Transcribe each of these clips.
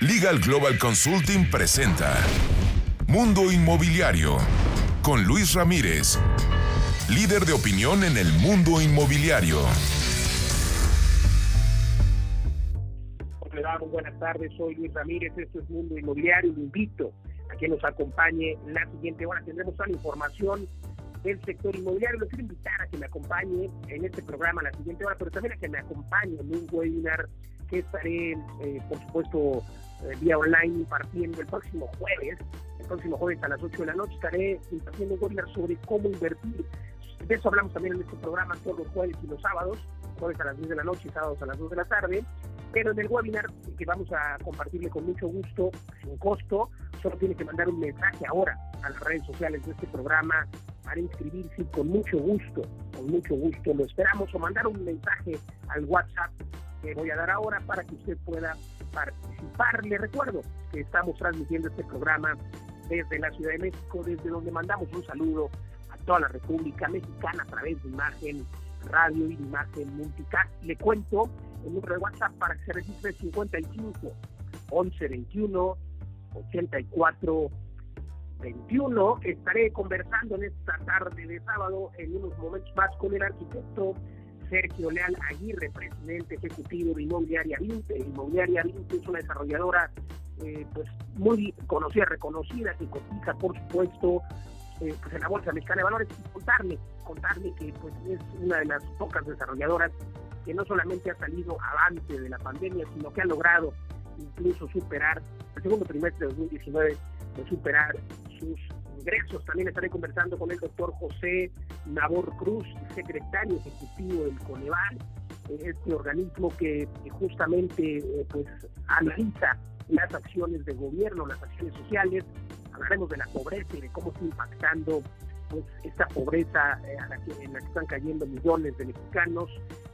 Legal Global Consulting presenta Mundo Inmobiliario con Luis Ramírez, líder de opinión en el mundo inmobiliario. Buenas tardes, soy Luis Ramírez, esto es Mundo Inmobiliario, y invito a que nos acompañe la siguiente hora, tendremos toda la información del sector inmobiliario. Lo quiero invitar a que me acompañe en este programa la siguiente hora, pero también a que me acompañe en un webinar que estaré, eh, por supuesto, eh, vía online impartiendo el próximo jueves. El próximo jueves a las 8 de la noche estaré impartiendo un webinar sobre cómo invertir. De eso hablamos también en este programa todos los jueves y los sábados, jueves a las 10 de la noche y sábados a las 2 de la tarde. Pero en el webinar que vamos a compartirle con mucho gusto, sin costo, solo tiene que mandar un mensaje ahora a las redes sociales de este programa para inscribirse con mucho gusto, con mucho gusto lo esperamos o mandar un mensaje al WhatsApp que voy a dar ahora para que usted pueda participar. Le recuerdo que estamos transmitiendo este programa desde la Ciudad de México, desde donde mandamos un saludo a toda la República Mexicana a través de imagen radio y imagen multicast. Le cuento el número de WhatsApp para que se registre 55 11 21 84 21. Estaré conversando en esta tarde de sábado en unos momentos más con el arquitecto Sergio Leal Aguirre, presidente ejecutivo de Inmobiliaria 20. Inmobiliaria 20 es una desarrolladora eh, pues muy conocida, reconocida, que cotiza, por supuesto, eh, pues en la Bolsa Mexicana de Valores. Y contarle, contarle que pues es una de las pocas desarrolladoras que no solamente ha salido avante de la pandemia, sino que ha logrado incluso superar el segundo trimestre de 2019, de superar sus ingresos. También estaré conversando con el doctor José Nabor Cruz, secretario ejecutivo del Coneval, este organismo que, justamente eh, pues analiza las acciones de gobierno, las acciones sociales. Hablaremos de la pobreza y de cómo está impactando pues esta pobreza eh, en la que están cayendo millones de mexicanos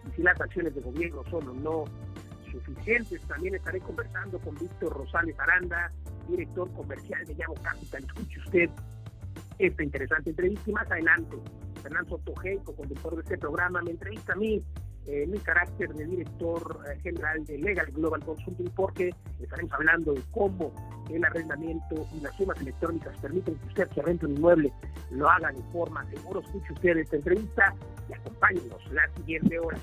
y si las acciones de gobierno son o no suficientes. También estaré conversando con Víctor Rosales Aranda, director comercial de Llamo Capital. Escuche usted esta interesante entrevista y más adelante Fernando Tojeico, conductor de este programa, me entrevista a mí en eh, mi carácter de director eh, general de Legal Global Consulting porque estaremos hablando de cómo el arrendamiento y las sumas electrónicas permiten que usted que rente un inmueble lo haga de forma segura. Escuche usted esta entrevista y acompáñenos la siguiente hora.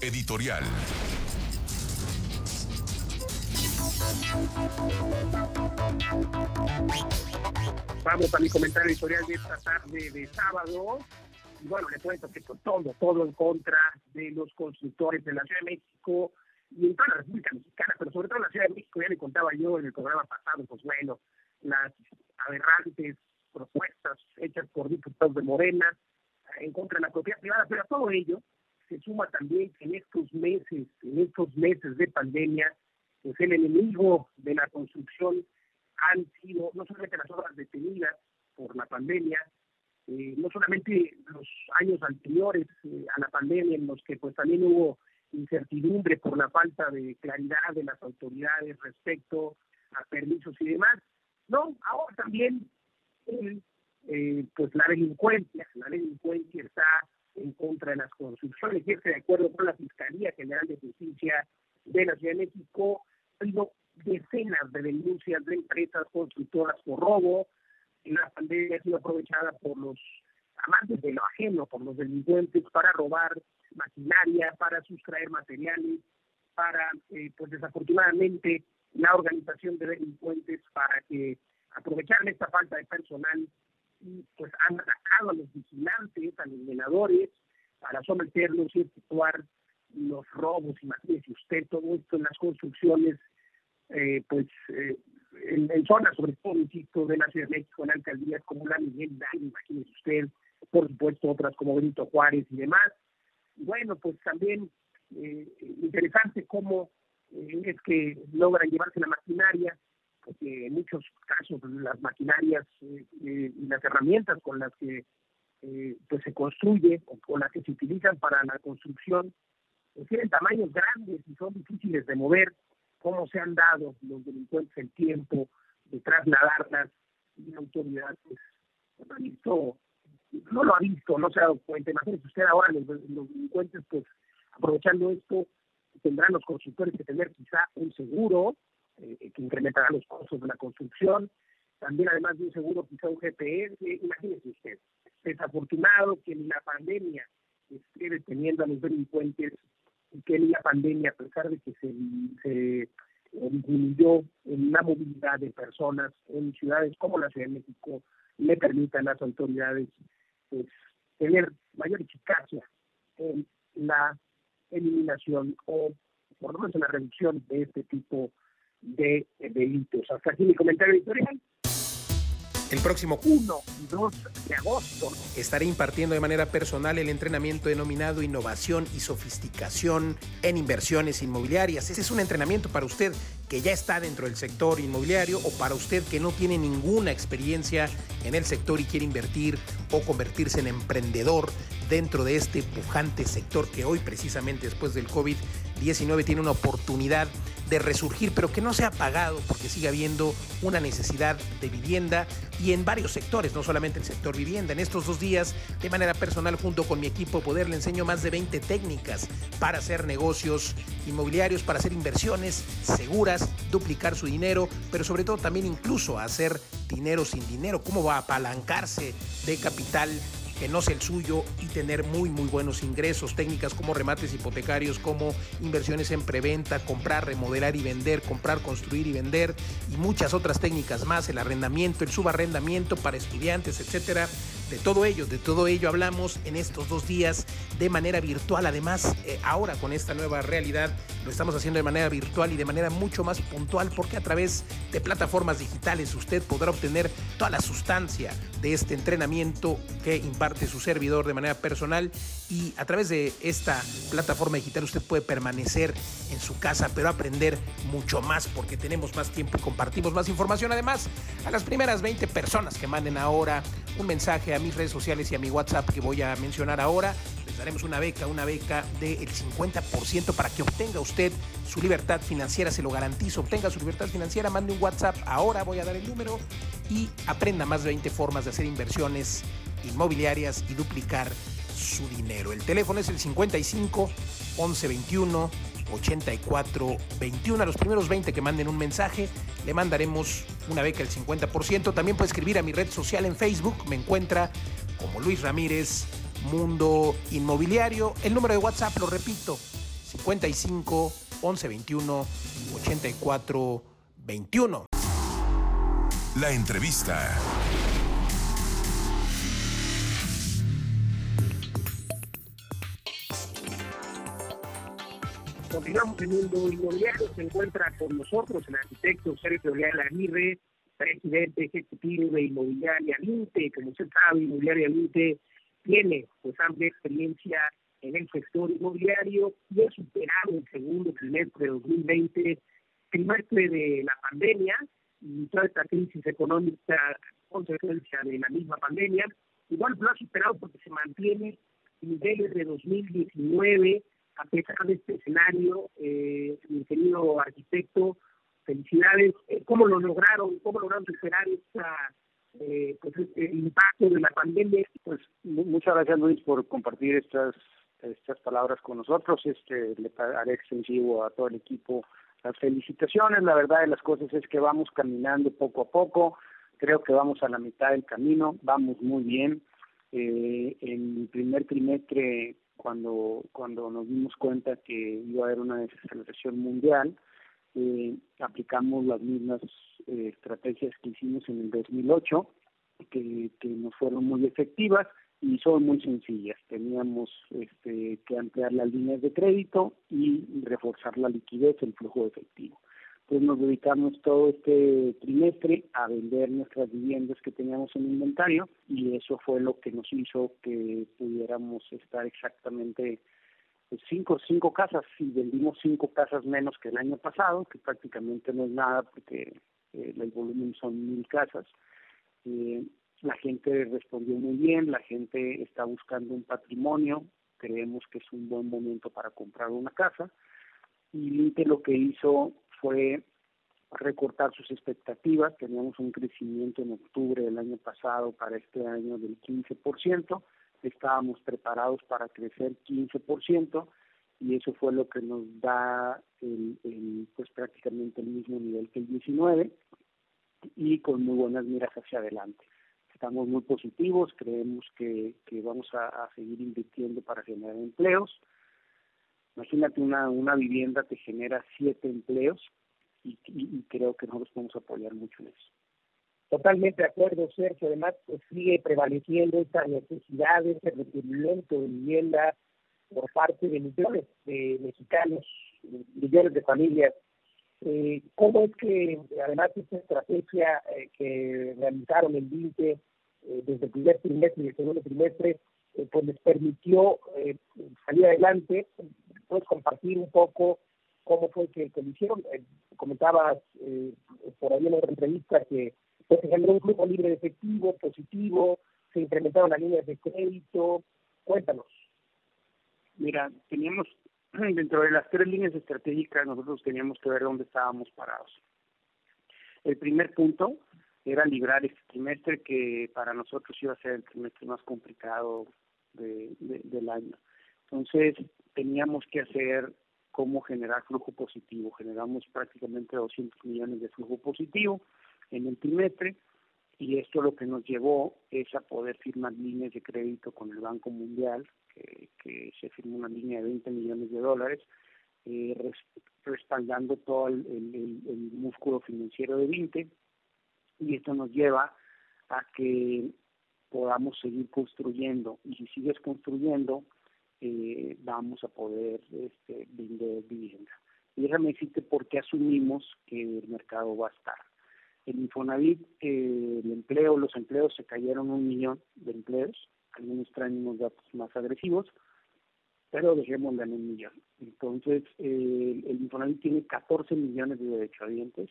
Editorial. Vamos a mi comentario editorial de esta tarde de sábado. Y bueno, le cuento que todo, todo en contra de los constructores de la Ciudad de México y en toda la República Mexicana, pero sobre todo en la Ciudad de México, ya le contaba yo en el programa pasado, pues bueno, las aberrantes propuestas hechas por diputados de Morena en contra de la propiedad privada, pero a todo ello se suma también que en estos meses, en estos meses de pandemia, pues el enemigo de la construcción han sido no solamente las obras detenidas por la pandemia, eh, no solamente los años anteriores eh, a la pandemia en los que pues también hubo incertidumbre por la falta de claridad de las autoridades respecto a permisos y demás, no, ahora también eh, pues la delincuencia, la delincuencia está en contra de las construcciones y es de acuerdo con la Fiscalía General de Justicia de la Ciudad de México, ha habido decenas de denuncias de empresas constructoras por robo. La pandemia ha sido aprovechada por los amantes de lo ajeno, por los delincuentes, para robar maquinaria, para sustraer materiales, para, eh, pues desafortunadamente, la organización de delincuentes para que aprovechar esta falta de personal y pues han atacado a los vigilantes, a los veladores, para someterlos y efectuar los robos, imagínese usted todo esto en las construcciones, eh, pues eh, en, zonas, sobre todo, insisto, de la Ciudad de México, en alcaldías como la Miguel Hidalgo, imagínese usted, por supuesto otras como Benito Juárez y demás. Bueno, pues también eh, interesante cómo es que logran llevarse la maquinaria, porque en muchos casos las maquinarias y las herramientas con las que pues se construye o con las que se utilizan para la construcción tienen tamaños grandes y son difíciles de mover, cómo se han dado los delincuentes el tiempo de trasladarlas y la autoridad pues, no ha visto, no lo ha visto, no se ha dado cuenta. Imagínese usted ahora los, delincuentes pues aprovechando esto tendrán los constructores que tener quizá un seguro eh, que incrementará los costos de la construcción, también además de un seguro quizá un GPS, imagínese usted, desafortunado que ni la pandemia esté deteniendo a los delincuentes que ni la pandemia, a pesar de que se, se disminuyó en la movilidad de personas en ciudades como la Ciudad de México, le permitan a las autoridades pues, tener mayor eficacia en la eliminación o por lo menos en la reducción de este tipo de delitos. Hasta aquí mi comentario editorial. El próximo 1 y 2 de agosto estaré impartiendo de manera personal el entrenamiento denominado Innovación y Sofisticación en Inversiones Inmobiliarias. Ese es un entrenamiento para usted que ya está dentro del sector inmobiliario o para usted que no tiene ninguna experiencia en el sector y quiere invertir o convertirse en emprendedor dentro de este pujante sector que hoy precisamente después del COVID-19 tiene una oportunidad de resurgir, pero que no se ha pagado porque sigue habiendo una necesidad de vivienda y en varios sectores, no solamente el sector vivienda. En estos dos días, de manera personal, junto con mi equipo Poder, le enseño más de 20 técnicas para hacer negocios inmobiliarios, para hacer inversiones seguras, duplicar su dinero, pero sobre todo también incluso hacer dinero sin dinero, cómo va a apalancarse de capital que no sea el suyo y tener muy muy buenos ingresos, técnicas como remates hipotecarios, como inversiones en preventa, comprar, remodelar y vender, comprar, construir y vender y muchas otras técnicas más, el arrendamiento, el subarrendamiento para estudiantes, etcétera. De todo ello, de todo ello hablamos en estos dos días de manera virtual. Además, eh, ahora con esta nueva realidad lo estamos haciendo de manera virtual y de manera mucho más puntual porque a través de plataformas digitales usted podrá obtener toda la sustancia de este entrenamiento que imparte su servidor de manera personal y a través de esta plataforma digital usted puede permanecer en su casa pero aprender mucho más porque tenemos más tiempo y compartimos más información. Además, a las primeras 20 personas que manden ahora un mensaje mis redes sociales y a mi WhatsApp que voy a mencionar ahora, les daremos una beca, una beca del 50% para que obtenga usted su libertad financiera, se lo garantizo, obtenga su libertad financiera, mande un WhatsApp ahora, voy a dar el número y aprenda más de 20 formas de hacer inversiones inmobiliarias y duplicar su dinero. El teléfono es el 55 11 21 84 21. A los primeros 20 que manden un mensaje, le mandaremos una beca del 50%. También puede escribir a mi red social en Facebook. Me encuentra como Luis Ramírez, Mundo Inmobiliario. El número de WhatsApp, lo repito, 55 11 21 84 21. La entrevista. Continuamos en Mundo Inmobiliario. Se encuentra con nosotros el arquitecto Sergio Leal Aguirre, presidente ejecutivo de Inmobiliaria Linte. Como usted sabe, Inmobiliaria Linte tiene pues amplia experiencia en el sector inmobiliario y ha superado el segundo trimestre de 2020, trimestre de la pandemia y toda esta crisis económica consecuencia de la misma pandemia. Igual lo ha superado porque se mantiene niveles de 2019 a este escenario, eh, mi querido arquitecto, felicidades. Eh, ¿Cómo lo lograron? ¿Cómo lograron superar esta, eh, pues, este impacto de la pandemia? Pues muchas gracias Luis por compartir estas estas palabras con nosotros. Este le haré extensivo a todo el equipo las felicitaciones. La verdad de las cosas es que vamos caminando poco a poco. Creo que vamos a la mitad del camino. Vamos muy bien. Eh, en el primer trimestre cuando, cuando nos dimos cuenta que iba a haber una desaceleración mundial, eh, aplicamos las mismas eh, estrategias que hicimos en el 2008, que, que nos fueron muy efectivas y son muy sencillas. Teníamos este, que ampliar las líneas de crédito y reforzar la liquidez, el flujo efectivo pues nos dedicamos todo este trimestre a vender nuestras viviendas que teníamos en inventario y eso fue lo que nos hizo que pudiéramos estar exactamente pues, cinco cinco casas y vendimos cinco casas menos que el año pasado que prácticamente no es nada porque eh, el volumen son mil casas. Eh, la gente respondió muy bien la gente está buscando un patrimonio creemos que es un buen momento para comprar una casa y Linte lo que hizo fue recortar sus expectativas. Teníamos un crecimiento en octubre del año pasado para este año del 15%. Estábamos preparados para crecer 15% y eso fue lo que nos da el, pues prácticamente el mismo nivel que el 19 y con muy buenas miras hacia adelante. Estamos muy positivos, creemos que, que vamos a, seguir invirtiendo para generar empleos. Imagínate una, una vivienda te genera siete empleos y, creo que nosotros podemos apoyar mucho en eso. Totalmente de acuerdo, Sergio. Además, pues, sigue prevaleciendo esta necesidad, ese requerimiento de vivienda por parte de millones de mexicanos, millones de familias. Eh, ¿Cómo es que, además de esta estrategia eh, que realizaron el DINTE eh, desde el primer trimestre y el segundo trimestre, pues les permitió salir adelante? ¿Puedes compartir un poco cómo fue que, lo hicieron? comentabas por ahí en otra entrevista que pues, se generó un flujo libre de efectivo positivo, se incrementaron las líneas de crédito. Cuéntanos. Mira, teníamos dentro de las tres líneas estratégicas nosotros teníamos que ver dónde estábamos parados. El primer punto era librar este trimestre que para nosotros iba a ser el trimestre más complicado de, del año. Entonces teníamos que hacer cómo generar flujo positivo. Generamos prácticamente 200 millones de flujo positivo en el trimestre y esto lo que nos llevó es a poder firmar líneas de crédito con el Banco Mundial, que, que se firmó una línea de 20 millones de dólares, eh, respaldando todo el, el, músculo financiero de 20, y esto nos lleva a que podamos seguir construyendo, y si sigues construyendo, eh, vamos a poder este, vender vivienda. Y déjame decirte por qué asumimos que el mercado va a estar. El Infonavit, eh, el empleo, los empleos se cayeron un millón de empleos, algunos traen unos datos más agresivos, pero dejémoslo en un millón. Entonces, eh, el Infonavit tiene 14 millones de derechohabientes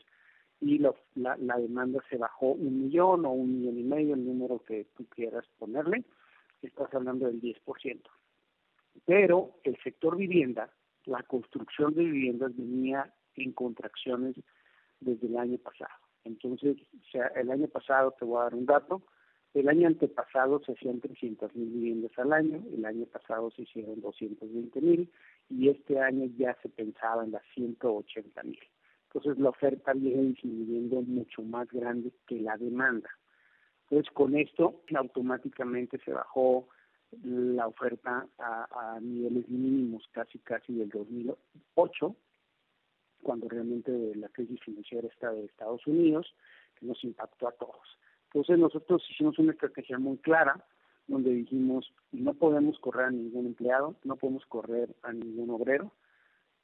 y la, la, demanda se bajó un millón o un millón y medio, el número que tú quieras ponerle, estás hablando del 10%. Pero el sector vivienda, la construcción de viviendas venía en contracciones desde el año pasado. Entonces, o sea, el año pasado, te voy a dar un dato, el año antepasado se hacían 300 mil viviendas al año, el año pasado se hicieron 220 mil y este año ya se pensaba en las 180 mil. Entonces la oferta viene disminuyendo mucho más grande que la demanda. Entonces con esto automáticamente se bajó la oferta a, niveles mínimos casi casi del 2008 cuando realmente la crisis financiera está de Estados Unidos, que nos impactó a todos. Entonces nosotros hicimos una estrategia muy clara, donde dijimos, no podemos correr a ningún empleado, no podemos correr a ningún obrero,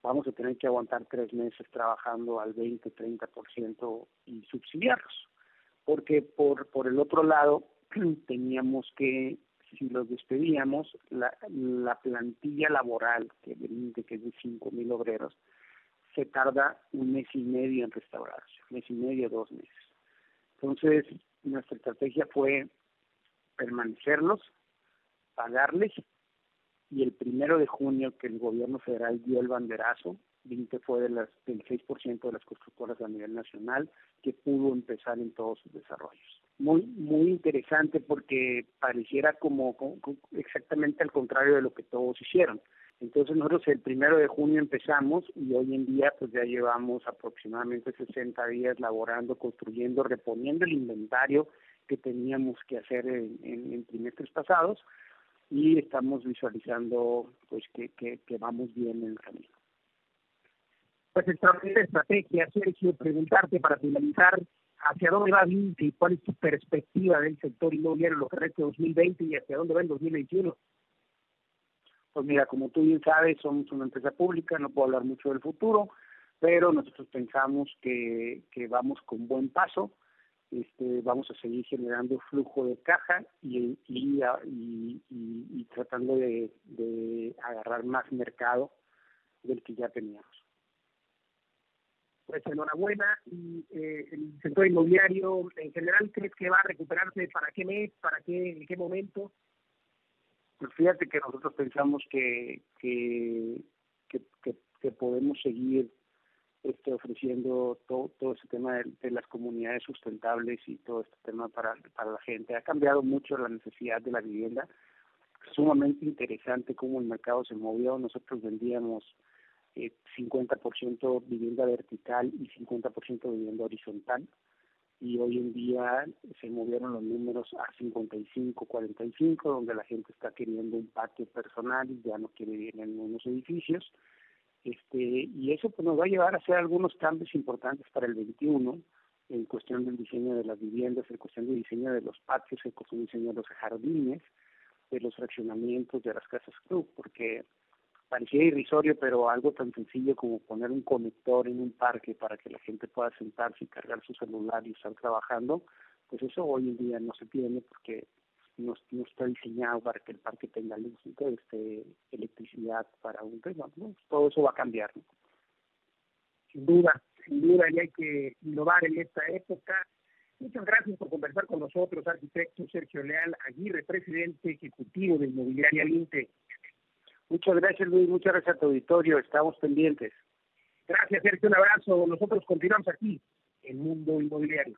vamos a tener que aguantar tres meses trabajando al 20, 30% y subsidiarlos. Porque por, por el otro lado, teníamos que, si los despedíamos, la, la plantilla laboral, que, que es de 5.000 obreros, se tarda un mes y medio en restaurarse, mes y medio, dos meses. Entonces, nuestra estrategia fue permanecerlos, pagarles, y el primero de junio que el gobierno federal dio el banderazo, 20 fue de las, del 6% de las constructoras a nivel nacional que pudo empezar en todos sus desarrollos. Muy, muy interesante porque pareciera como exactamente al contrario de lo que todos hicieron. Entonces nosotros el primero de junio empezamos y hoy en día pues ya llevamos aproximadamente 60 días laborando, construyendo, reponiendo el inventario que teníamos que hacer en, trimestres pasados y estamos visualizando pues que, que, vamos bien en el camino. Pues extraordinaria estrategia, Sergio, preguntarte para finalizar hacia dónde va Vinci cuál es tu perspectiva del sector inmobiliario en lo que resta 2020 y hacia dónde va el 2021. Pues mira, como tú bien sabes, somos una empresa pública, no puedo hablar mucho del futuro, pero nosotros pensamos que, que vamos con buen paso, este, vamos a seguir generando flujo de caja y, y, y, y tratando de, de agarrar más mercado del que ya teníamos. Pues enhorabuena. Y eh, el sector inmobiliario en general, ¿crees que va a recuperarse para qué mes, para qué, en qué momento? Pues fíjate que nosotros pensamos que, que, que, podemos seguir este, ofreciendo todo, todo ese tema de, las comunidades sustentables y todo este tema para, para la gente. Ha cambiado mucho la necesidad de la vivienda. sumamente interesante cómo el mercado se movió. Nosotros vendíamos eh, 50% vivienda vertical y 50% vivienda horizontal. Y hoy en día se movieron los números a 55, 45, donde la gente está queriendo un patio personal y ya no quiere vivir en unos edificios. Este, y eso pues, nos va a llevar a hacer algunos cambios importantes para el 21 en cuestión del diseño de las viviendas, en cuestión del diseño de los patios, en cuestión del diseño de los jardines, de los fraccionamientos de las casas club, porque parecía irrisorio, pero algo tan sencillo como poner un conector en un parque para que la gente pueda sentarse y cargar su celular y estar trabajando, pues eso hoy en día no se tiene porque no, está diseñado para que el parque tenga luz, este, electricidad para un tema, todo eso va a cambiar. Sin duda, sin duda, y hay que innovar en esta época. Muchas gracias por conversar con nosotros, arquitecto Sergio Leal Aguirre, presidente ejecutivo de Inmobiliaria Linte. Muchas gracias, Luis. Muchas gracias a tu auditorio. Estamos pendientes. Gracias, Sergio. Un abrazo. Nosotros continuamos aquí en Mundo Inmobiliario.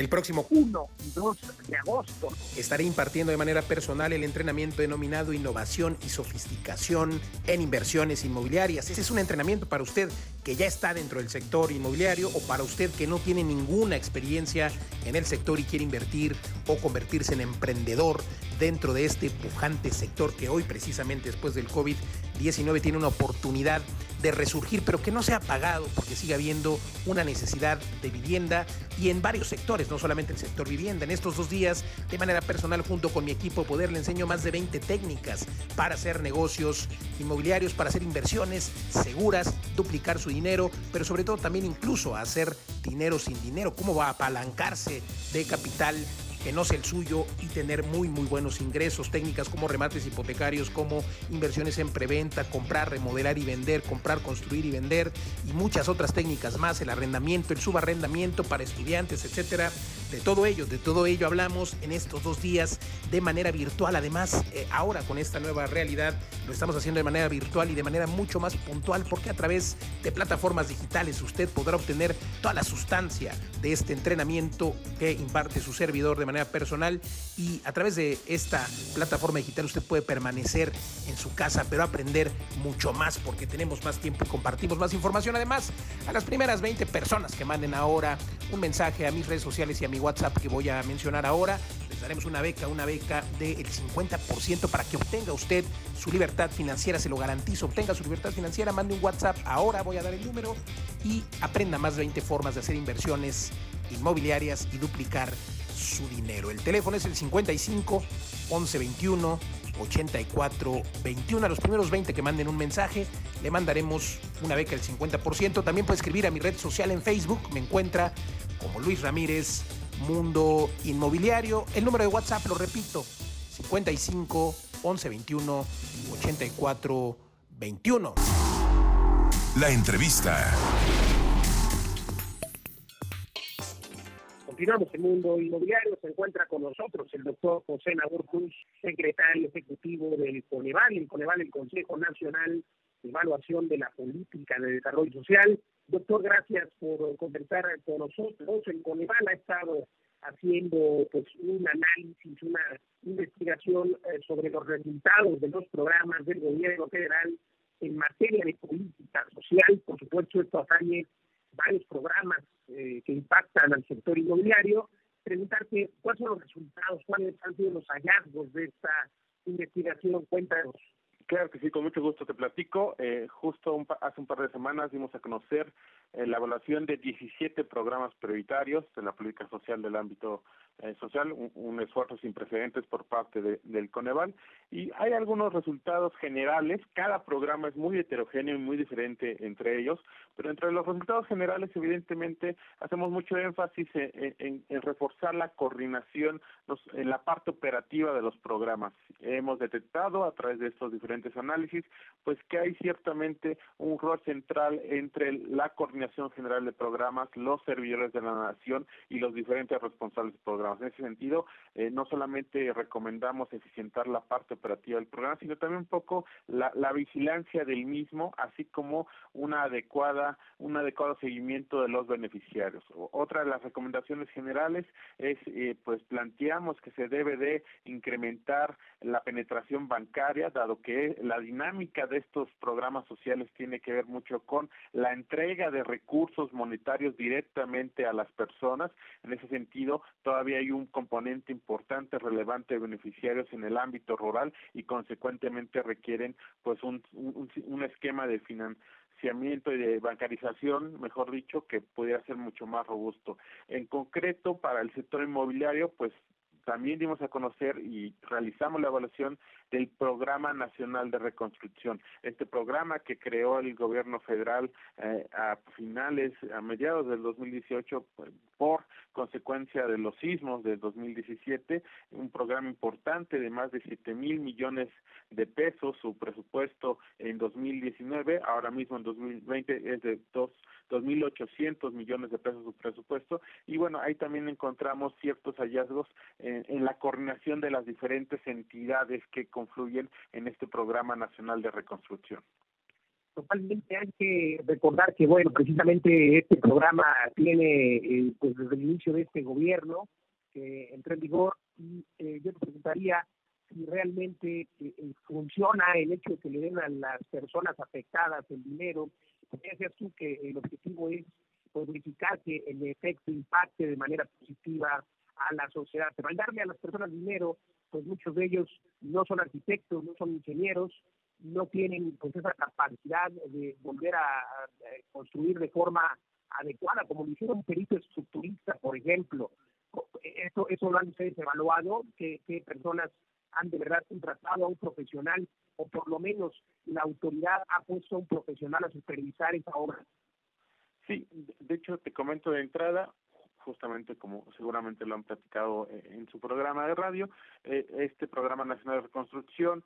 El próximo 1 y 2 de agosto estaré impartiendo de manera personal el entrenamiento denominado Innovación y Sofisticación en Inversiones Inmobiliarias. Este es un entrenamiento para usted que ya está dentro del sector inmobiliario o para usted que no tiene ninguna experiencia en el sector y quiere invertir o convertirse en emprendedor dentro de este pujante sector que hoy precisamente después del COVID-19 tiene una oportunidad de resurgir, pero que no se ha pagado porque sigue habiendo una necesidad de vivienda y en varios sectores, no solamente el sector vivienda. En estos dos días, de manera personal, junto con mi equipo Poder, le enseño más de 20 técnicas para hacer negocios inmobiliarios, para hacer inversiones seguras, duplicar su dinero, pero sobre todo también incluso hacer dinero sin dinero, cómo va a apalancarse de capital que no sea el suyo y tener muy muy buenos ingresos, técnicas como remates hipotecarios, como inversiones en preventa, comprar, remodelar y vender, comprar, construir y vender y muchas otras técnicas más, el arrendamiento, el subarrendamiento para estudiantes, etcétera. De todo ello, de todo ello hablamos en estos dos días de manera virtual. Además, eh, ahora con esta nueva realidad lo estamos haciendo de manera virtual y de manera mucho más puntual porque a través de plataformas digitales usted podrá obtener toda la sustancia de este entrenamiento que imparte su servidor de manera personal y a través de esta plataforma digital usted puede permanecer en su casa pero aprender mucho más porque tenemos más tiempo y compartimos más información. Además, a las primeras 20 personas que manden ahora un mensaje a mis redes sociales y a mi WhatsApp que voy a mencionar ahora. Les daremos una beca, una beca del 50% para que obtenga usted su libertad financiera, se lo garantizo, obtenga su libertad financiera, mande un WhatsApp, ahora voy a dar el número y aprenda más de 20 formas de hacer inversiones inmobiliarias y duplicar su dinero. El teléfono es el 55 11 21 84 21. A los primeros 20 que manden un mensaje, le mandaremos una beca del 50%. También puede escribir a mi red social en Facebook, me encuentra como Luis Ramírez Mundo Inmobiliario. El número de WhatsApp, lo repito, 55 11 21 84 21. La entrevista. Continuamos el mundo inmobiliario. Se encuentra con nosotros el doctor José Nabor Cruz, secretario ejecutivo del Coneval, el Coneval, el Consejo Nacional de Evaluación de la Política de Desarrollo Social. Doctor, gracias por conversar con nosotros. El Coneval ha estado haciendo pues un análisis, una investigación eh, sobre los resultados de los programas del gobierno federal en materia de política social. Por supuesto, esto atañe varios programas eh, que impactan al sector inmobiliario. Preguntarte cuáles son los resultados, cuáles han sido los hallazgos de esta investigación. Cuéntanos. Claro que sí, con mucho gusto te platico. Eh, justo hace un par de semanas dimos a conocer eh, la evaluación de 17 programas prioritarios en la política social del ámbito social, un, esfuerzo sin precedentes por parte del Coneval. Y hay algunos resultados generales, cada programa es muy heterogéneo y muy diferente entre ellos, pero entre los resultados generales, evidentemente, hacemos mucho énfasis en, reforzar la coordinación en la parte operativa de los programas. Hemos detectado a través de estos diferentes análisis, pues que hay ciertamente un rol central entre la coordinación general de programas, los servidores de la nación y los diferentes responsables de programas. En ese sentido, eh, no solamente recomendamos eficientar la parte operativa del programa, sino también un poco la, la vigilancia del mismo, así como una adecuada, un adecuado seguimiento de los beneficiarios. Otra de las recomendaciones generales es, eh, pues planteamos que se debe de incrementar la penetración bancaria, dado que la dinámica de estos programas sociales tiene que ver mucho con la entrega de recursos monetarios directamente a las personas. En ese sentido, todavía hay un componente importante, relevante de beneficiarios en el ámbito rural y consecuentemente requieren pues un, un, esquema de financiamiento y de bancarización, mejor dicho, que pudiera ser mucho más robusto. En concreto, para el sector inmobiliario, pues también dimos a conocer y realizamos la evaluación del Programa Nacional de Reconstrucción. Este programa que creó el gobierno federal eh, a finales, a mediados del 2018, pues, por consecuencia de los sismos del 2017, un programa importante de más de 7 mil millones de pesos, su presupuesto en 2019, ahora mismo en 2020 es de dos 2.800 millones de pesos su presupuesto y bueno, ahí también encontramos ciertos hallazgos en, en la coordinación de las diferentes entidades que confluyen en este programa nacional de reconstrucción. Totalmente hay que recordar que, bueno, precisamente este programa tiene, eh, pues desde el inicio de este gobierno, que entró en vigor, y eh, yo te preguntaría si realmente eh, funciona el hecho de que le den a las personas afectadas el dinero. Decías tú que el objetivo es pues, verificar que el efecto impacte de manera positiva a la sociedad. Pero al darle a las personas dinero, pues muchos de ellos no son arquitectos, no son ingenieros, no tienen pues esa capacidad de volver a, construir de forma adecuada, como lo hicieron un perito estructurista, por ejemplo. Eso, eso lo han ustedes evaluado, que, personas han de verdad contratado a un profesional, o por lo menos la autoridad ha puesto a un profesional a supervisar esa obra. Sí, de hecho te comento de entrada, justamente como seguramente lo han platicado eh, en su programa de radio, eh, este programa nacional de reconstrucción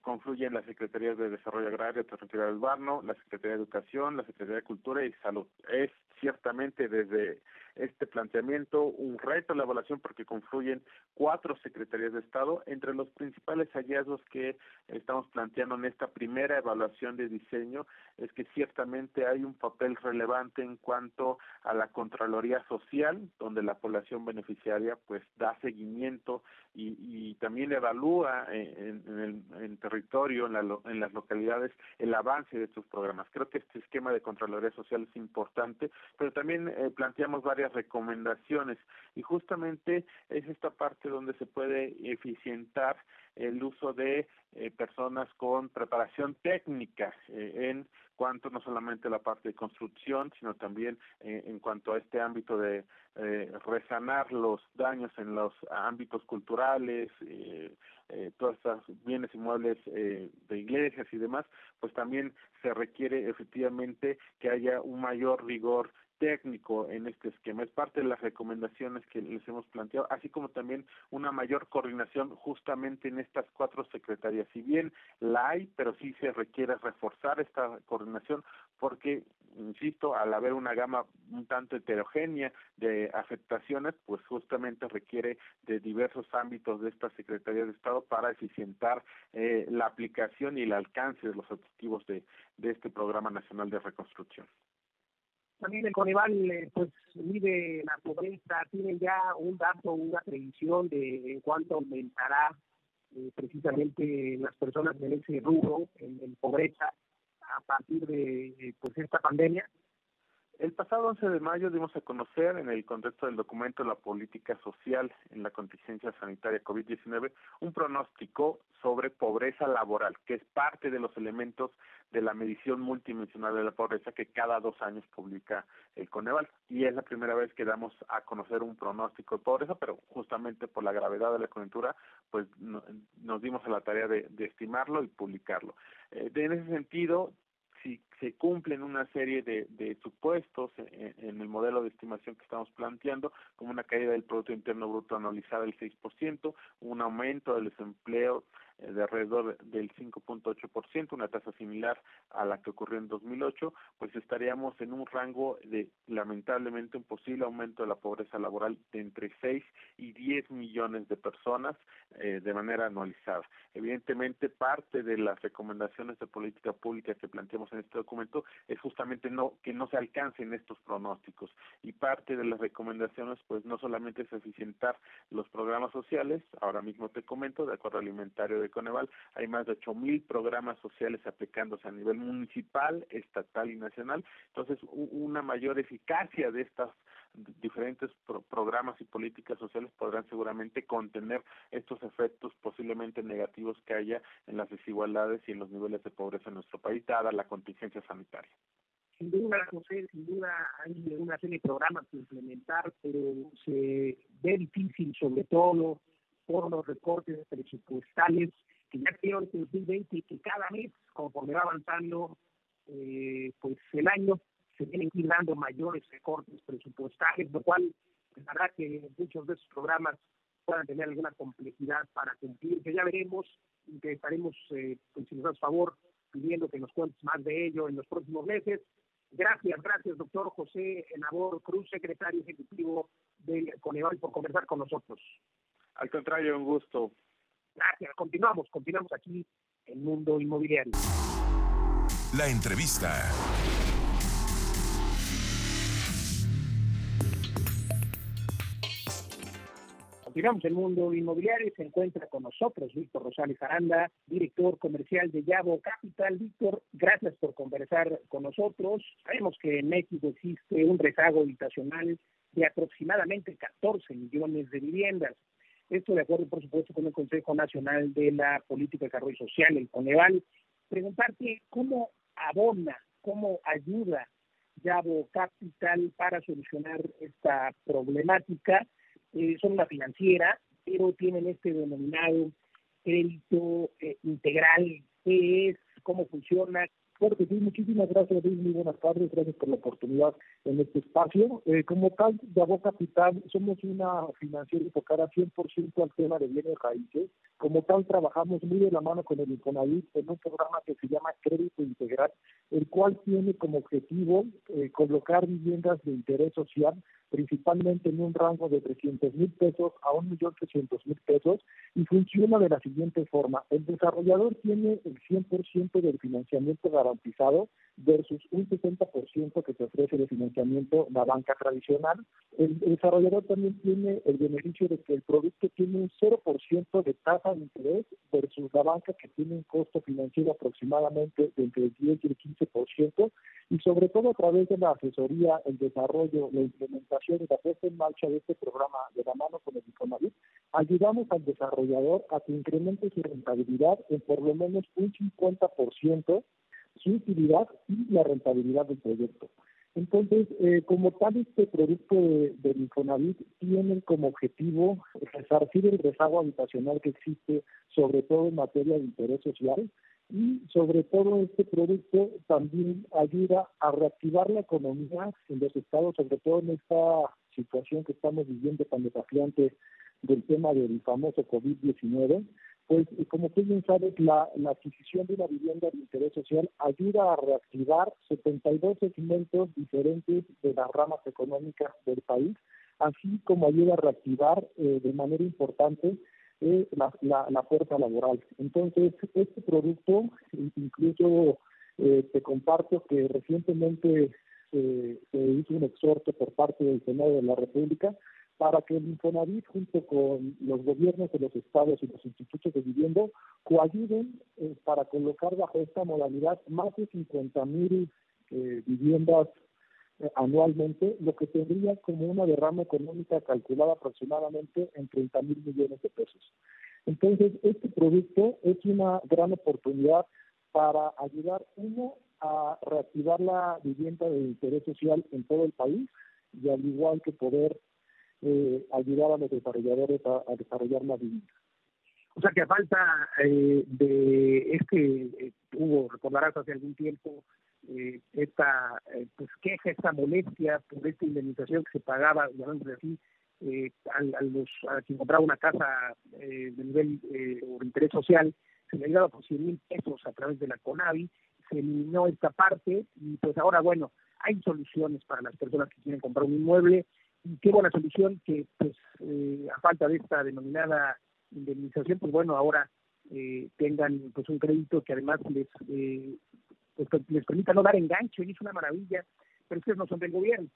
confluye en las Secretarías de Desarrollo Agrario, Territorial Urbano, la Secretaría de Educación, la Secretaría de Cultura y Salud. Es ciertamente desde este planteamiento un reto la evaluación porque confluyen cuatro secretarías de Estado. Entre los principales hallazgos que estamos planteando en esta primera evaluación de diseño es que ciertamente hay un papel relevante en cuanto a la Contraloría Social, donde la población beneficiaria pues da seguimiento y, y también evalúa en, en el territorio, en, la, en las localidades, el avance de estos programas. Creo que este esquema de Contraloría Social es importante pero también eh, planteamos varias recomendaciones y justamente es esta parte donde se puede eficientar el uso de eh, personas con preparación técnica eh, en cuanto no solamente la parte de construcción, sino también en cuanto a este ámbito de resanar los daños en los ámbitos culturales, eh, todos estos bienes inmuebles eh, de iglesias y demás, pues también se requiere efectivamente que haya un mayor rigor técnico en este esquema. Es parte de las recomendaciones que les hemos planteado, así como también una mayor coordinación justamente en estas cuatro secretarías. Si bien la hay, pero sí se requiere reforzar esta coordinación porque insisto, al haber una gama un tanto heterogénea de afectaciones, pues justamente requiere de diversos ámbitos de esta Secretaría de Estado para eficientar eh, la aplicación y el alcance de los objetivos de, de este Programa Nacional de Reconstrucción. También el Coneval eh, pues mide la pobreza, tiene ya un dato, una previsión de en cuánto aumentará eh, precisamente las personas en ese rubro, en, en pobreza, a partir de pues esta pandemia? El pasado 11 de mayo dimos a conocer en el contexto del documento La política social en la contingencia sanitaria COVID-19 un pronóstico sobre pobreza laboral, que es parte de los elementos de la medición multidimensional de la pobreza que cada dos años publica el Coneval. Y es la primera vez que damos a conocer un pronóstico de pobreza, pero justamente por la gravedad de la coyuntura, pues nos dimos a la tarea de, estimarlo y publicarlo. Eh, en ese sentido, se cumplen una serie de, supuestos en, el modelo de estimación que estamos planteando, como una caída del Producto Interno Bruto anualizada del 6%, un aumento del desempleo de alrededor del 5.8%, una tasa similar a la que ocurrió en 2008, pues estaríamos en un rango de lamentablemente un posible aumento de la pobreza laboral de entre 6 y 10 millones de personas eh, de manera anualizada. Evidentemente, parte de las recomendaciones de política pública que planteamos en este documento es justamente no que no se alcancen estos pronósticos y parte de las recomendaciones pues no solamente es eficientar los programas sociales, ahora mismo te comento, de acuerdo alimentario de Coneval, hay más de ocho mil programas sociales aplicándose a nivel municipal, estatal y nacional. Entonces, una mayor eficacia de estas diferentes programas y políticas sociales podrán seguramente contener estos efectos posiblemente negativos que haya en las desigualdades y en los niveles de pobreza en nuestro país, dada la contingencia sanitaria. Sin duda, José, sin duda hay una serie de programas que implementar, pero se ve difícil, sobre todo por los recortes presupuestales que ya creo en 2020 y que cada mes, conforme va avanzando eh, pues el año, se tienen que ir dando mayores recortes presupuestales, lo cual pues, hará que muchos de esos programas puedan tener alguna complejidad para cumplir, que ya veremos y que estaremos, eh, pues, si nos das favor, pidiendo que nos cuentes más de ello en los próximos meses. Gracias, gracias, doctor José Enabor Cruz, secretario ejecutivo del Coneval, por conversar con nosotros. Al contrario, un gusto. Gracias, continuamos, continuamos aquí en Mundo Inmobiliario. La entrevista. Continuamos en Mundo Inmobiliario. Se encuentra con nosotros Víctor Rosales Aranda, director comercial de Yabo Capital. Víctor, gracias por conversar con nosotros. Sabemos que en México existe un rezago habitacional de aproximadamente 14 millones de viviendas. Esto de acuerdo, por supuesto, con el Consejo Nacional de la Política de Desarrollo Social, el Coneval. Preguntarte cómo abona, cómo ayuda Yabo Capital para solucionar esta problemática. Eh, son una financiera, pero tienen este denominado crédito eh, integral. ¿Qué es? ¿Cómo funciona? Porque sí, muchísimas gracias. Muy buenas tardes. Gracias por la oportunidad en este espacio. Eh, como tal, Yabo Capital, somos una financiera enfocada 100% al tema de bienes raíces. Como tal, trabajamos muy de la mano con el Infonavit en un programa que se llama Crédito Integral, el cual tiene como objetivo eh, colocar viviendas de interés social, principalmente en un rango de 300 mil pesos a 1.300.000 pesos, y funciona de la siguiente forma. El desarrollador tiene el 100% del financiamiento garantizado versus un 60% que se ofrece de financiamiento la banca tradicional. El, desarrollador también tiene el beneficio de que el producto tiene un 0% de tasa de interés versus la banca que tiene un costo financiero aproximadamente de entre el 10 y el 15%, y sobre todo a través de la asesoría, el desarrollo, la implementación y la puesta en marcha de este programa de la mano con el Infonavit, ayudamos al desarrollador a que incremente su rentabilidad en por lo menos un 50% su utilidad y la rentabilidad del proyecto. Entonces, eh, como tal, este producto de, del Infonavit tiene como objetivo resarcir el rezago habitacional que existe, sobre todo en materia de interés social, y sobre todo este producto también ayuda a reactivar la economía en los estados, sobre todo en esta situación que estamos viviendo tan desafiante del tema del famoso COVID-19, pues como tú bien sabes, la, adquisición de una vivienda de interés social ayuda a reactivar 72 segmentos diferentes de las ramas económicas del país, así como ayuda a reactivar eh, de manera importante eh, la, la, fuerza laboral. Entonces, este producto, incluso eh, te comparto que recientemente se hizo un exhorto por parte del Senado de la República para que el Infonavit, junto con los gobiernos de los estados y los institutos de vivienda, coayuden eh, para colocar bajo esta modalidad más de 50 mil eh, viviendas eh, anualmente, lo que tendría como una derrama económica calculada aproximadamente en 30 mil millones de pesos. Entonces, este producto es una gran oportunidad para ayudar, uno, a reactivar la vivienda de interés social en todo el país y al igual que poder eh, ayudar a los desarrolladores a, desarrollar más vivienda. O sea que a falta eh, de este, eh, hubo, recordarás hace algún tiempo, eh, esta pues queja, esta molestia por esta indemnización que se pagaba, llamándose así, a, a, los, a quien compraba una casa de nivel o de interés social, se le ayudaba por 100 mil pesos a través de la CONAVI, se eliminó esta parte y pues ahora, bueno, hay soluciones para las personas que quieren comprar un inmueble y qué buena solución que pues eh, a falta de esta denominada indemnización, pues bueno, ahora eh, tengan pues un crédito que además les eh, pues, les permita no dar enganche y es una maravilla, pero ustedes no son del gobierno.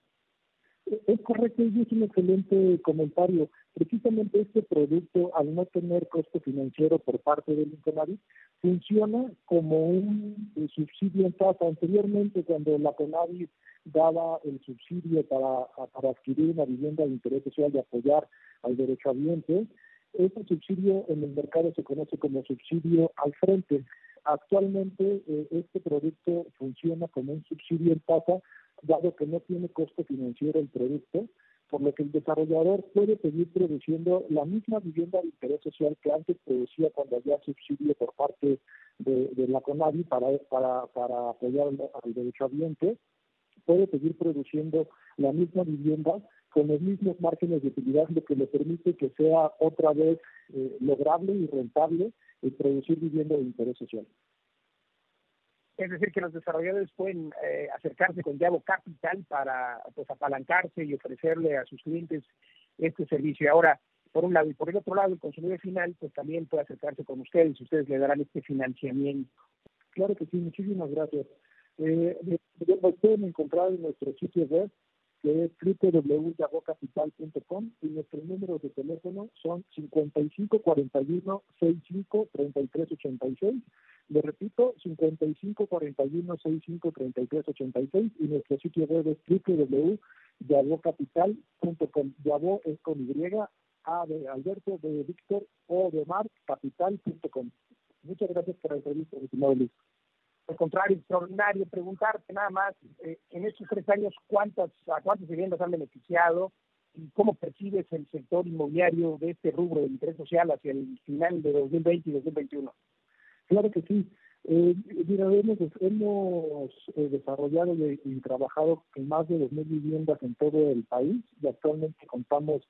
Es correcto, y es un excelente comentario. Precisamente este producto, al no tener costo financiero por parte del Infonavit, funciona como un subsidio en tasa. Anteriormente, cuando la CONAVI daba el subsidio para, para adquirir una vivienda de interés social y apoyar al derecho ambiente, ese subsidio en el mercado se conoce como subsidio al frente. Actualmente eh, este producto funciona como un subsidio en tasa, dado que no tiene costo financiero el producto, por lo que el desarrollador puede seguir produciendo la misma vivienda de interés social que antes producía cuando había subsidio por parte de, la CONAVI para, para, para apoyar al derecho ambiente, puede seguir produciendo la misma vivienda con los mismos márgenes de utilidad, lo que le permite que sea otra vez eh, lograble y rentable el producir vivienda de interés social. Es decir, que los desarrolladores pueden eh, acercarse con Yavo Capital para pues, apalancarse y ofrecerle a sus clientes este servicio. Ahora, por un lado, y por el otro lado, el consumidor final pues también puede acercarse con ustedes y ustedes le darán este financiamiento. Claro que sí, muchísimas gracias. Eh, lo pueden encontrar en nuestro sitio web que es www.yagocapital.com y nuestros números de teléfono son 5541 65 33 86. Le repito, 55 41 65 33 86 y nuestro sitio web es www.yagocapital.com. Yabo es con Y, A de Alberto, de Víctor, O de Mar, capital.com. Muchas gracias por la entrevista, estimado Luis al contrario, extraordinario. Preguntarte nada más, eh, en estos tres años, ¿cuántas, ¿a cuántas viviendas han beneficiado? ¿Y cómo percibes el sector inmobiliario de este rubro de interés social hacia el final de 2020 y 2021? Claro que sí. Eh, mira, hemos, hemos eh, desarrollado y, trabajado en más de 2.000 viviendas en todo el país y actualmente contamos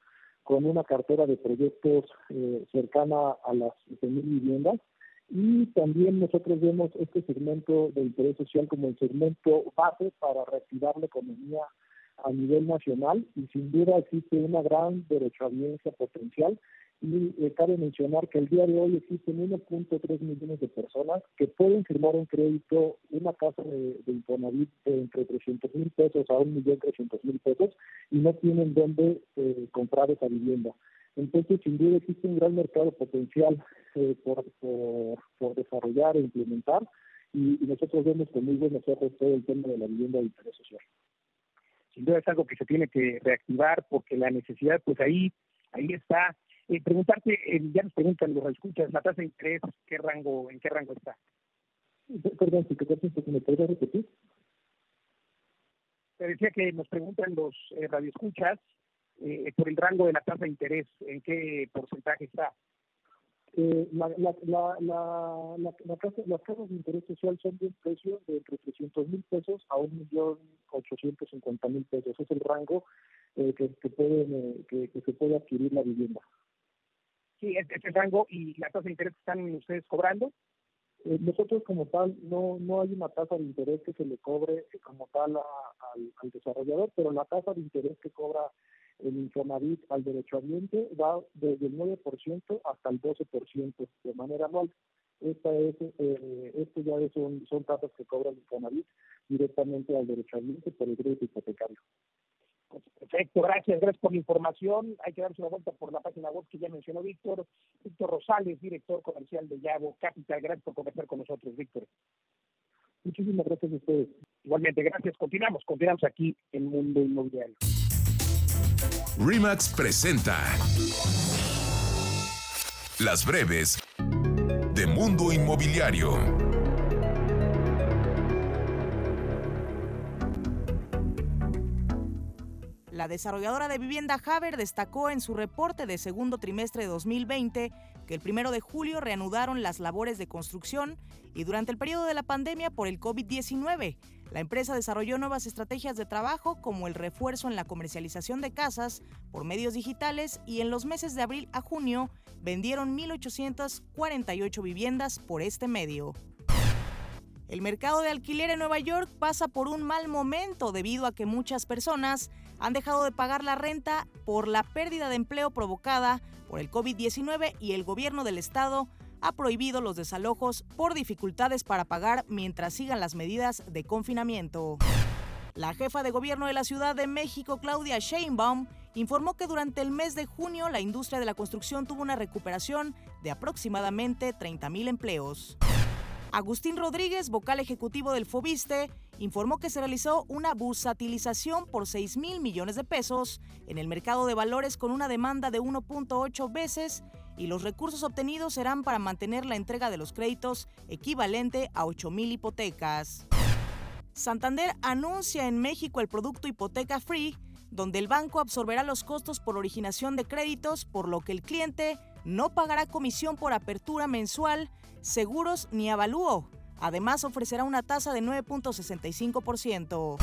con una cartera de proyectos eh, cercana a las 7.000 viviendas y también nosotros vemos este segmento de interés social como el segmento base para reactivar la economía a nivel nacional y sin duda existe una gran derechohabiencia potencial y eh, cabe mencionar que el día de hoy existen 1.3 millones de personas que pueden firmar un crédito, una casa de, de entre 300 mil pesos a 1.300.000 pesos y no tienen dónde eh, comprar esa vivienda. Entonces, sin duda existe un gran mercado potencial eh, por, por, desarrollar e implementar y, nosotros vemos con muy buenos ojos todo el tema de la vivienda de interés social. Sin duda es algo que se tiene que reactivar porque la necesidad, pues ahí, ahí está. Eh, preguntarte, eh, ya nos preguntan los escuchas, la tasa de interés, ¿qué rango, ¿en qué rango está? Perdón, si te me podrías repetir. Te decía que nos preguntan los eh, radioescuchas eh, por el rango de la tasa de interés, ¿en qué porcentaje está? Eh, la, la, la, la, la, tasa, las tasas de interés social son de un precio de entre 300 mil pesos a 1.850.000 pesos. Es el rango eh, que, que, pueden, que, que, se puede adquirir la vivienda. Sí, es, es el rango y la tasa de interés que están ustedes cobrando. Eh, nosotros como tal no no hay una tasa de interés que se le cobre como tal al, al desarrollador, pero la tasa de interés que cobra el Infonavit al derecho ambiente va desde el 9% hasta el 12% de manera anual. Esta es, eh, esto ya son, son tasas que cobra el Infonavit directamente al derecho ambiente por el crédito hipotecario. Perfecto, gracias, gracias por la información. Hay que darse una vuelta por la página web que ya mencionó Víctor. Víctor Rosales, director comercial de Yago Capital. Gracias por conversar con nosotros, Víctor. Muchísimas gracias a ustedes. Igualmente, gracias. Continuamos, continuamos aquí en Mundo Inmobiliario. Remax presenta Las breves de Mundo Inmobiliario. La desarrolladora de vivienda Haber destacó en su reporte de segundo trimestre de 2020 que el primero de julio reanudaron las labores de construcción y durante el periodo de la pandemia por el COVID-19. La empresa desarrolló nuevas estrategias de trabajo como el refuerzo en la comercialización de casas por medios digitales y en los meses de abril a junio vendieron 1.848 viviendas por este medio. El mercado de alquiler en Nueva York pasa por un mal momento debido a que muchas personas han dejado de pagar la renta por la pérdida de empleo provocada por el COVID-19 y el gobierno del estado ha prohibido los desalojos por dificultades para pagar mientras sigan las medidas de confinamiento. La jefa de gobierno de la Ciudad de México, Claudia Sheinbaum, informó que durante el mes de junio la industria de la construcción tuvo una recuperación de aproximadamente 30.000 empleos. Agustín Rodríguez, vocal ejecutivo del Fobiste, informó que se realizó una bursatilización por 6 mil millones de pesos en el mercado de valores con una demanda de 1.8 veces y los recursos obtenidos serán para mantener la entrega de los créditos equivalente a 8 mil hipotecas. Santander anuncia en México el producto Hipoteca Free, donde el banco absorberá los costos por originación de créditos, por lo que el cliente no pagará comisión por apertura mensual seguros ni avalúo. Además, ofrecerá una tasa de 9.65%.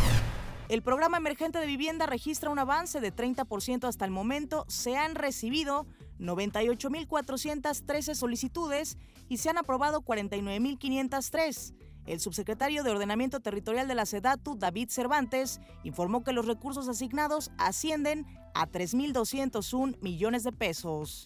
El programa emergente de vivienda registra un avance de 30% hasta el momento. Se han recibido 98.413 solicitudes y se han aprobado 49.503. El subsecretario de Ordenamiento Territorial de la SEDATU, David Cervantes, informó que los recursos asignados ascienden a 3.201 millones de pesos.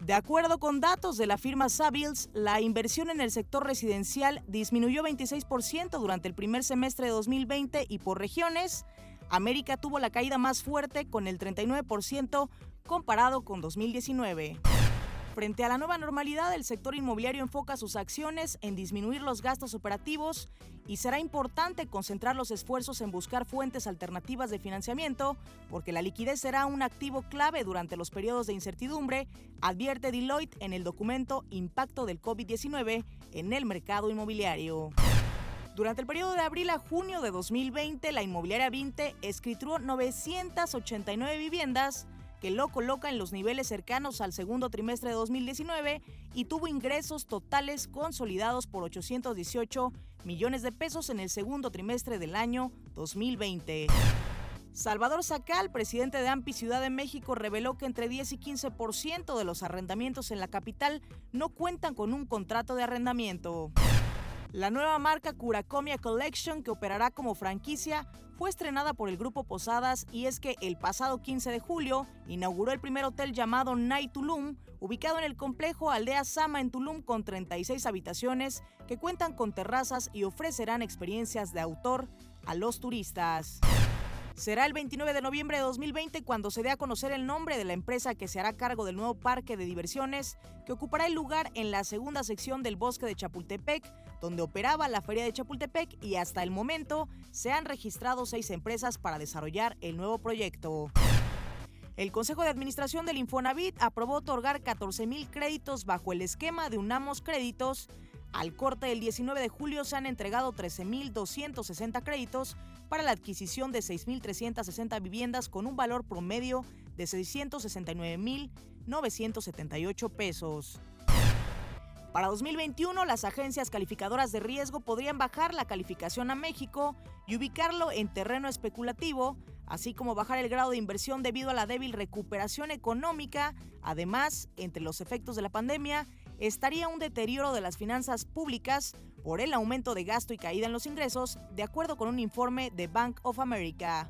De acuerdo con datos de la firma Savills, la inversión en el sector residencial disminuyó 26% durante el primer semestre de 2020 y por regiones, América tuvo la caída más fuerte con el 39% comparado con 2019. Frente a la nueva normalidad, el sector inmobiliario enfoca sus acciones en disminuir los gastos operativos y será importante concentrar los esfuerzos en buscar fuentes alternativas de financiamiento, porque la liquidez será un activo clave durante los periodos de incertidumbre, advierte Deloitte en el documento Impacto del COVID-19 en el mercado inmobiliario. Durante el periodo de abril a junio de 2020, la inmobiliaria 20 escrituró 989 viviendas, que lo coloca en los niveles cercanos al segundo trimestre de 2019 y tuvo ingresos totales consolidados por 818 millones de pesos en el segundo trimestre del año 2020. Salvador Sacal, presidente de AMPI Ciudad de México, reveló que entre 10 y 15% de los arrendamientos en la capital no cuentan con un contrato de arrendamiento. La nueva marca Curacomia Collection, que operará como franquicia, fue estrenada por el grupo Posadas y es que el pasado 15 de julio inauguró el primer hotel llamado Night Tulum, ubicado en el complejo Aldea Sama en Tulum con 36 habitaciones que cuentan con terrazas y ofrecerán experiencias de autor a los turistas. Será el 29 de noviembre de 2020 cuando se dé a conocer el nombre de la empresa que se hará cargo del nuevo parque de diversiones que ocupará el lugar en la segunda sección del bosque de Chapultepec, donde operaba la feria de Chapultepec y hasta el momento se han registrado seis empresas para desarrollar el nuevo proyecto. El Consejo de Administración del Infonavit aprobó otorgar 14 mil créditos bajo el esquema de Unamos Créditos al corte del 19 de julio se han entregado 13.260 créditos para la adquisición de 6.360 viviendas con un valor promedio de 669.978 pesos. Para 2021, las agencias calificadoras de riesgo podrían bajar la calificación a México y ubicarlo en terreno especulativo, así como bajar el grado de inversión debido a la débil recuperación económica. Además, entre los efectos de la pandemia, estaría un deterioro de las finanzas públicas por el aumento de gasto y caída en los ingresos, de acuerdo con un informe de Bank of America.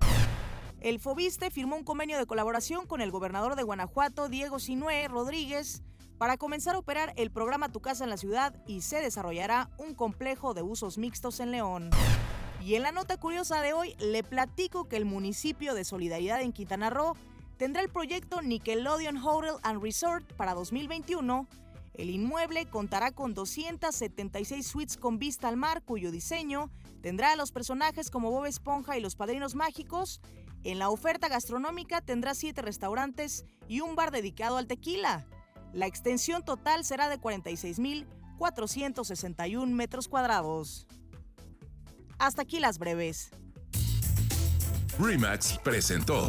El Fobiste firmó un convenio de colaboración con el gobernador de Guanajuato, Diego Sinué Rodríguez, para comenzar a operar el programa Tu Casa en la Ciudad y se desarrollará un complejo de usos mixtos en León. Y en la nota curiosa de hoy, le platico que el municipio de Solidaridad en Quintana Roo tendrá el proyecto Nickelodeon Hotel and Resort para 2021 El inmueble contará con 276 suites con vista al mar, cuyo diseño tendrá a los personajes como Bob Esponja y los Padrinos Mágicos. En la oferta gastronómica tendrá siete restaurantes y un bar dedicado al tequila. La extensión total será de 46.461 metros cuadrados. Hasta aquí las breves. Remax presentó.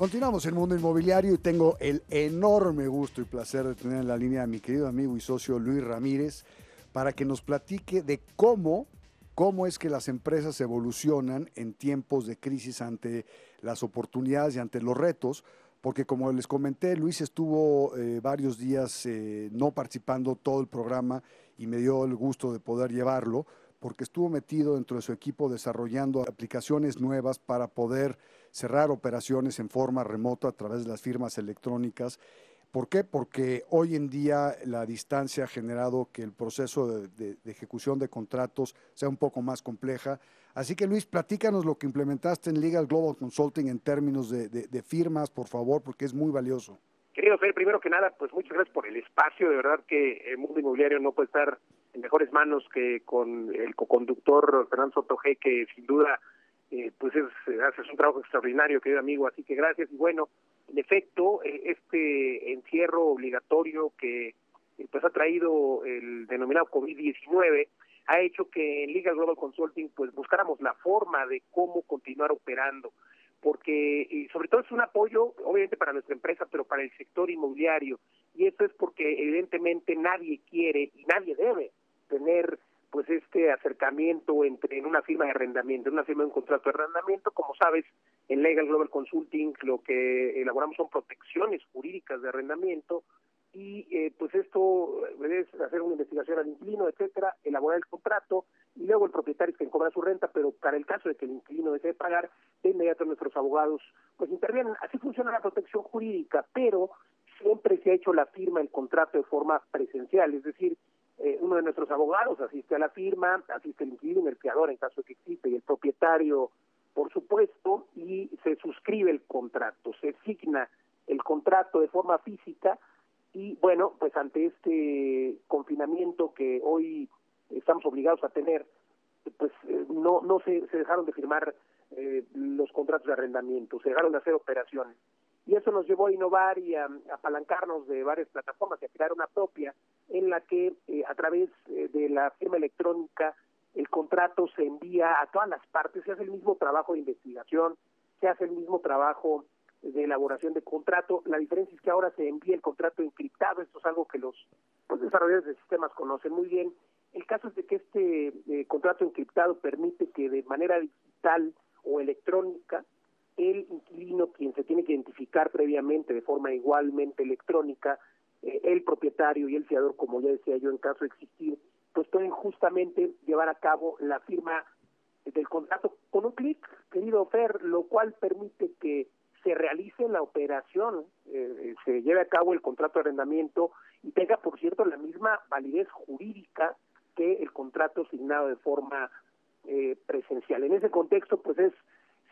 Continuamos en Mundo Inmobiliario y tengo el enorme gusto y placer de tener en la línea a mi querido amigo y socio Luis Ramírez para que nos platique de cómo, cómo es que las empresas evolucionan en tiempos de crisis ante las oportunidades y ante los retos, porque como les comenté, Luis estuvo eh, varios días eh, no participando todo el programa y me dio el gusto de poder llevarlo, porque estuvo metido dentro de su equipo desarrollando aplicaciones nuevas para poder cerrar operaciones en forma remota a través de las firmas electrónicas. ¿Por qué? Porque hoy en día la distancia ha generado que el proceso de, ejecución de contratos sea un poco más compleja. Así que Luis, platícanos lo que implementaste en Legal Global Consulting en términos de, firmas, por favor, porque es muy valioso. Querido Fer, primero que nada, pues muchas gracias por el espacio. De verdad que el mundo inmobiliario no puede estar en mejores manos que con el coconductor Fernando Soto que sin duda eh, pues es, haces un trabajo extraordinario, querido amigo, así que gracias. Y bueno, en efecto, eh, este encierro obligatorio que eh, pues ha traído el denominado COVID-19 ha hecho que en Liga Global Consulting pues buscáramos la forma de cómo continuar operando porque y sobre todo es un apoyo obviamente para nuestra empresa pero para el sector inmobiliario y esto es porque evidentemente nadie quiere y nadie debe tener pues este acercamiento entre en una firma de arrendamiento, en una firma de un contrato de arrendamiento, como sabes, en Legal Global Consulting lo que elaboramos son protecciones jurídicas de arrendamiento y eh, pues esto es hacer una investigación al inquilino, etcétera, elaborar el contrato y luego el propietario es quien cobra su renta, pero para el caso de que el inquilino desee pagar, de inmediato nuestros abogados pues intervienen. Así funciona la protección jurídica, pero siempre se ha hecho la firma del contrato de forma presencial, es decir, eh, uno de nuestros abogados asiste a la firma, asiste el inquilino, el fiador en caso de que existe, y el propietario, por supuesto, y se suscribe el contrato, se signa el contrato de forma física y bueno, pues ante este confinamiento que hoy estamos obligados a tener, pues eh, no no se, se dejaron de firmar eh, los contratos de arrendamiento, se dejaron de hacer operaciones. Y eso nos llevó a innovar y a, apalancarnos de varias plataformas y a crear una propia en la que eh, a través eh, de la firma electrónica el contrato se envía a todas las partes, se hace el mismo trabajo de investigación, se hace el mismo trabajo de elaboración de contrato. La diferencia es que ahora se envía el contrato encriptado, esto es algo que los desarrolladores de sistemas conocen muy bien. El caso es de que este eh, contrato encriptado permite que de manera digital o electrónica el inquilino, quien se tiene que identificar previamente de forma igualmente electrónica, eh, el propietario y el fiador, como ya decía yo, en caso de existir, pues pueden justamente llevar a cabo la firma del contrato con un clic, querido Fer, lo cual permite que se realice la operación, eh, se lleve a cabo el contrato de arrendamiento y tenga, por cierto, la misma validez jurídica que el contrato asignado de forma eh, presencial. En ese contexto, pues es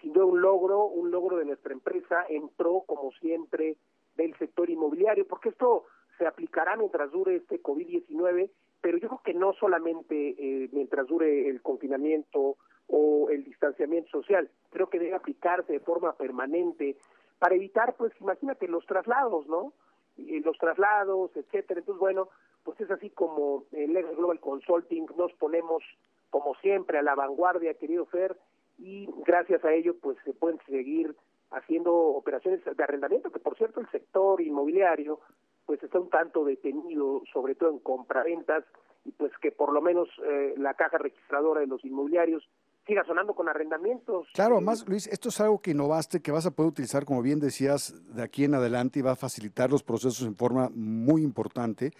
sin duda un logro, un logro de nuestra empresa en pro, como siempre, del sector inmobiliario, porque esto se aplicará mientras dure este COVID-19, pero yo creo que no solamente eh, mientras dure el confinamiento o el distanciamiento social, creo que debe aplicarse de forma permanente para evitar, pues imagínate, los traslados, ¿no? Y los traslados, etcétera. Entonces, bueno, pues es así como Legal Global Consulting nos ponemos, como siempre, a la vanguardia, querido Fer, y gracias a ello pues se pueden seguir haciendo operaciones de arrendamiento, que por cierto el sector inmobiliario pues está un tanto detenido, sobre todo en compraventas, y pues que por lo menos eh, la caja registradora de los inmobiliarios siga sonando con arrendamientos. Claro, además, Luis, esto es algo que innovaste, que vas a poder utilizar, como bien decías, de aquí en adelante y va a facilitar los procesos en forma muy importante.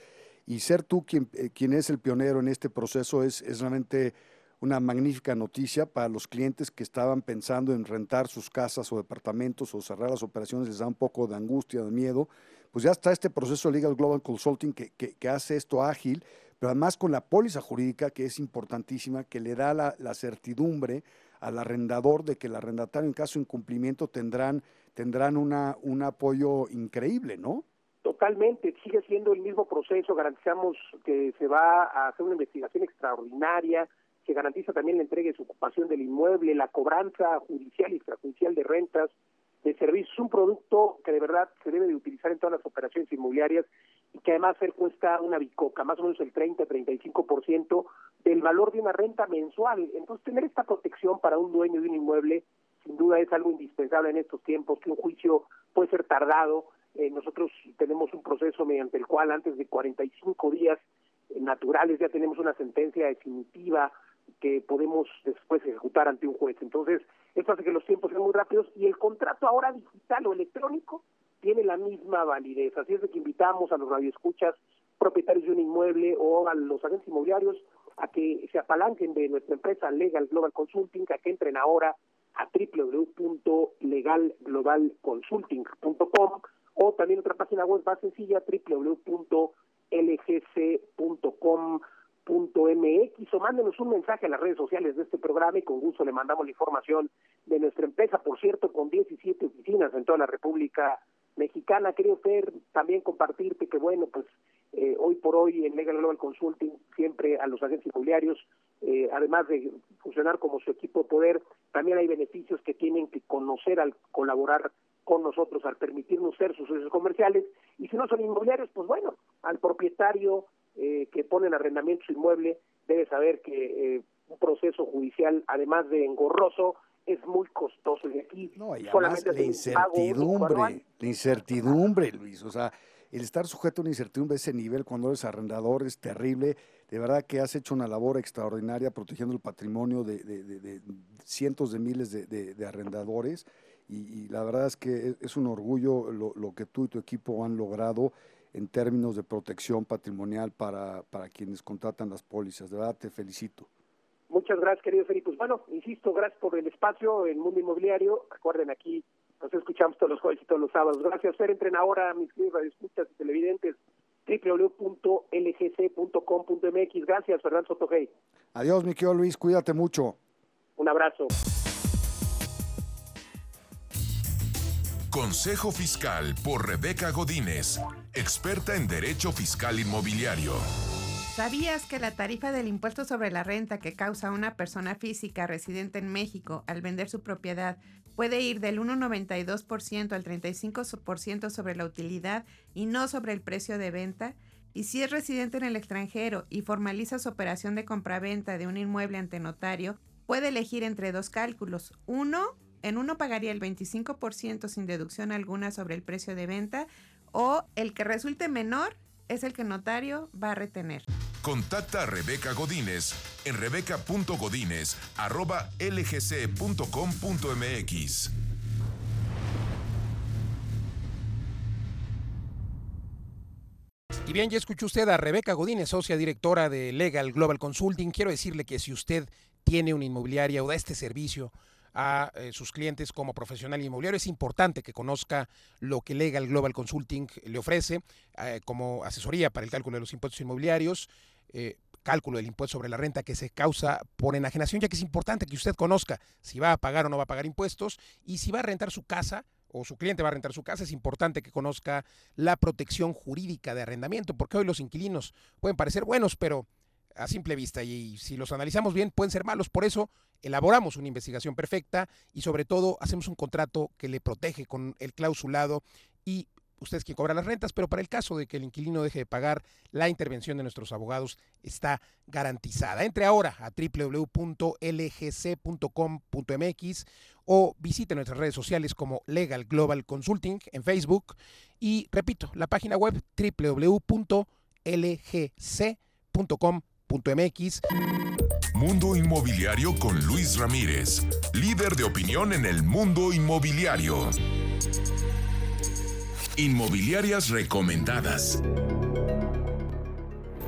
Y ser tú quien, eh, quien es el pionero en este proceso es, es realmente una magnífica noticia para los clientes que estaban pensando en rentar sus casas o departamentos o cerrar las operaciones, les da un poco de angustia, de miedo. Pues ya está este proceso Legal Global Consulting que, que, hace esto ágil, pero además con la póliza jurídica, que es importantísima, que le da la, la certidumbre al arrendador de que el arrendatario en caso de incumplimiento tendrán, tendrán una, un apoyo increíble, ¿no? Totalmente, sigue siendo el mismo proceso, garantizamos que se va a hacer una investigación extraordinaria, que garantiza también la entrega y su ocupación del inmueble, la cobranza judicial y extrajudicial de rentas, de servicios, un producto que de verdad se debe de utilizar en todas las operaciones inmobiliarias y que además hacer cuesta una bicoca, más o menos el 30-35% del valor de una renta mensual. Entonces, tener esta protección para un dueño de un inmueble, sin duda es algo indispensable en estos tiempos, que un juicio puede ser tardado. Eh, nosotros tenemos un proceso mediante el cual antes de 45 días eh, naturales ya tenemos una sentencia definitiva que podemos después ejecutar ante un juez. Entonces, esto hace que los tiempos sean muy rápidos y el contrato ahora digital o electrónico tiene la misma validez. Así es de que invitamos a los radioescuchas, propietarios de un inmueble o a los agentes inmobiliarios a que se apalanquen de nuestra empresa Legal Global Consulting, a que entren ahora a www.legalglobalconsulting.com o también otra página web más sencilla www.lgc.com mx o mándenos un mensaje a las redes sociales de este programa y con gusto le mandamos la información de nuestra empresa, por cierto, con 17 oficinas en toda la República Mexicana. Quería usted también compartirte que, bueno, pues eh, hoy por hoy en Legal Global Consulting, siempre a los agentes inmobiliarios, eh, además de funcionar como su equipo de poder, también hay beneficios que tienen que conocer al colaborar con nosotros, al permitirnos ser sus socios comerciales. Y si no son inmobiliarios, pues bueno, al propietario eh, que pone en arrendamiento su inmueble debe saber que eh, un proceso judicial, además de engorroso, es muy costoso. Y aquí no, y solamente la incertidumbre, la incertidumbre, Luis. O sea, el estar sujeto a una incertidumbre de ese nivel cuando eres arrendador es terrible. De verdad que has hecho una labor extraordinaria protegiendo el patrimonio de, de, de, de cientos de miles de, arrendadores. Y, y, la verdad es que es un orgullo lo, lo que tú y tu equipo han logrado en términos de protección patrimonial para, para quienes contratan las pólizas. De verdad, te felicito. Muchas gracias, querido Felipe. Pues bueno, insisto, gracias por el espacio en Mundo Inmobiliario. Recuerden, aquí nos escuchamos todos los jueves y todos los sábados. Gracias, Fer. Entren ahora, mis queridos radioescuchas y televidentes, www.lgc.com.mx. Gracias, Fernando Sotogey. Adiós, mi querido Luis. Cuídate mucho. Un abrazo. Consejo Fiscal por Rebeca Godínez, experta en Derecho Fiscal Inmobiliario. ¿Sabías que la tarifa del impuesto sobre la renta que causa una persona física residente en México al vender su propiedad puede ir del 1,92% al 35% sobre la utilidad y no sobre el precio de venta? Y si es residente en el extranjero y formaliza su operación de compraventa de un inmueble ante notario, puede elegir entre dos cálculos. Uno, en uno pagaría el 25% sin deducción alguna sobre el precio de venta o el que resulte menor es el que notario va a retener. Contacta a Rebeca Godínez en rebeca.godínez.lgc.com.mx. Y bien, ya escuchó usted a Rebeca Godínez, socia directora de Legal Global Consulting. Quiero decirle que si usted tiene una inmobiliaria o da este servicio, a eh, sus clientes como profesional inmobiliario. Es importante que conozca lo que Legal Global Consulting le ofrece eh, como asesoría para el cálculo de los impuestos inmobiliarios. Eh, cálculo del impuesto sobre la renta que se causa por enajenación, ya que es importante que usted conozca si va a pagar o no va a pagar impuestos y si va a rentar su casa o su cliente va a rentar su casa, es importante que conozca la protección jurídica de arrendamiento, porque hoy los inquilinos pueden parecer buenos, pero a simple vista y si los analizamos bien pueden ser malos. Por eso elaboramos una investigación perfecta y sobre todo hacemos un contrato que le protege con el clausulado y usted es quien cobra las rentas, pero para el caso de que el inquilino deje de pagar, la intervención de nuestros abogados está garantizada. Entre ahora a www.lgc.com.mx o visite nuestras redes sociales como Legal Global Consulting en Facebook y repito, la página web www.lgc.com.mx. Mundo Inmobiliario con Luis Ramírez, líder de opinión en el mundo inmobiliario. Inmobiliarias recomendadas.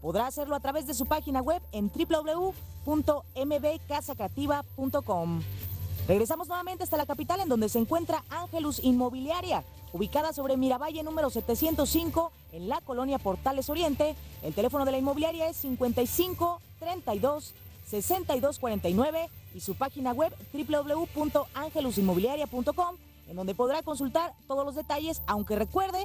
podrá hacerlo a través de su página web en www.mbcasacreativa.com. Regresamos nuevamente hasta la capital en donde se encuentra Ángelus Inmobiliaria, ubicada sobre Miravalle número 705 en la colonia Portales Oriente. El teléfono de la inmobiliaria es 55 32 62 49 y su página web www.angelusinmobiliaria.com en donde podrá consultar todos los detalles, aunque recuerde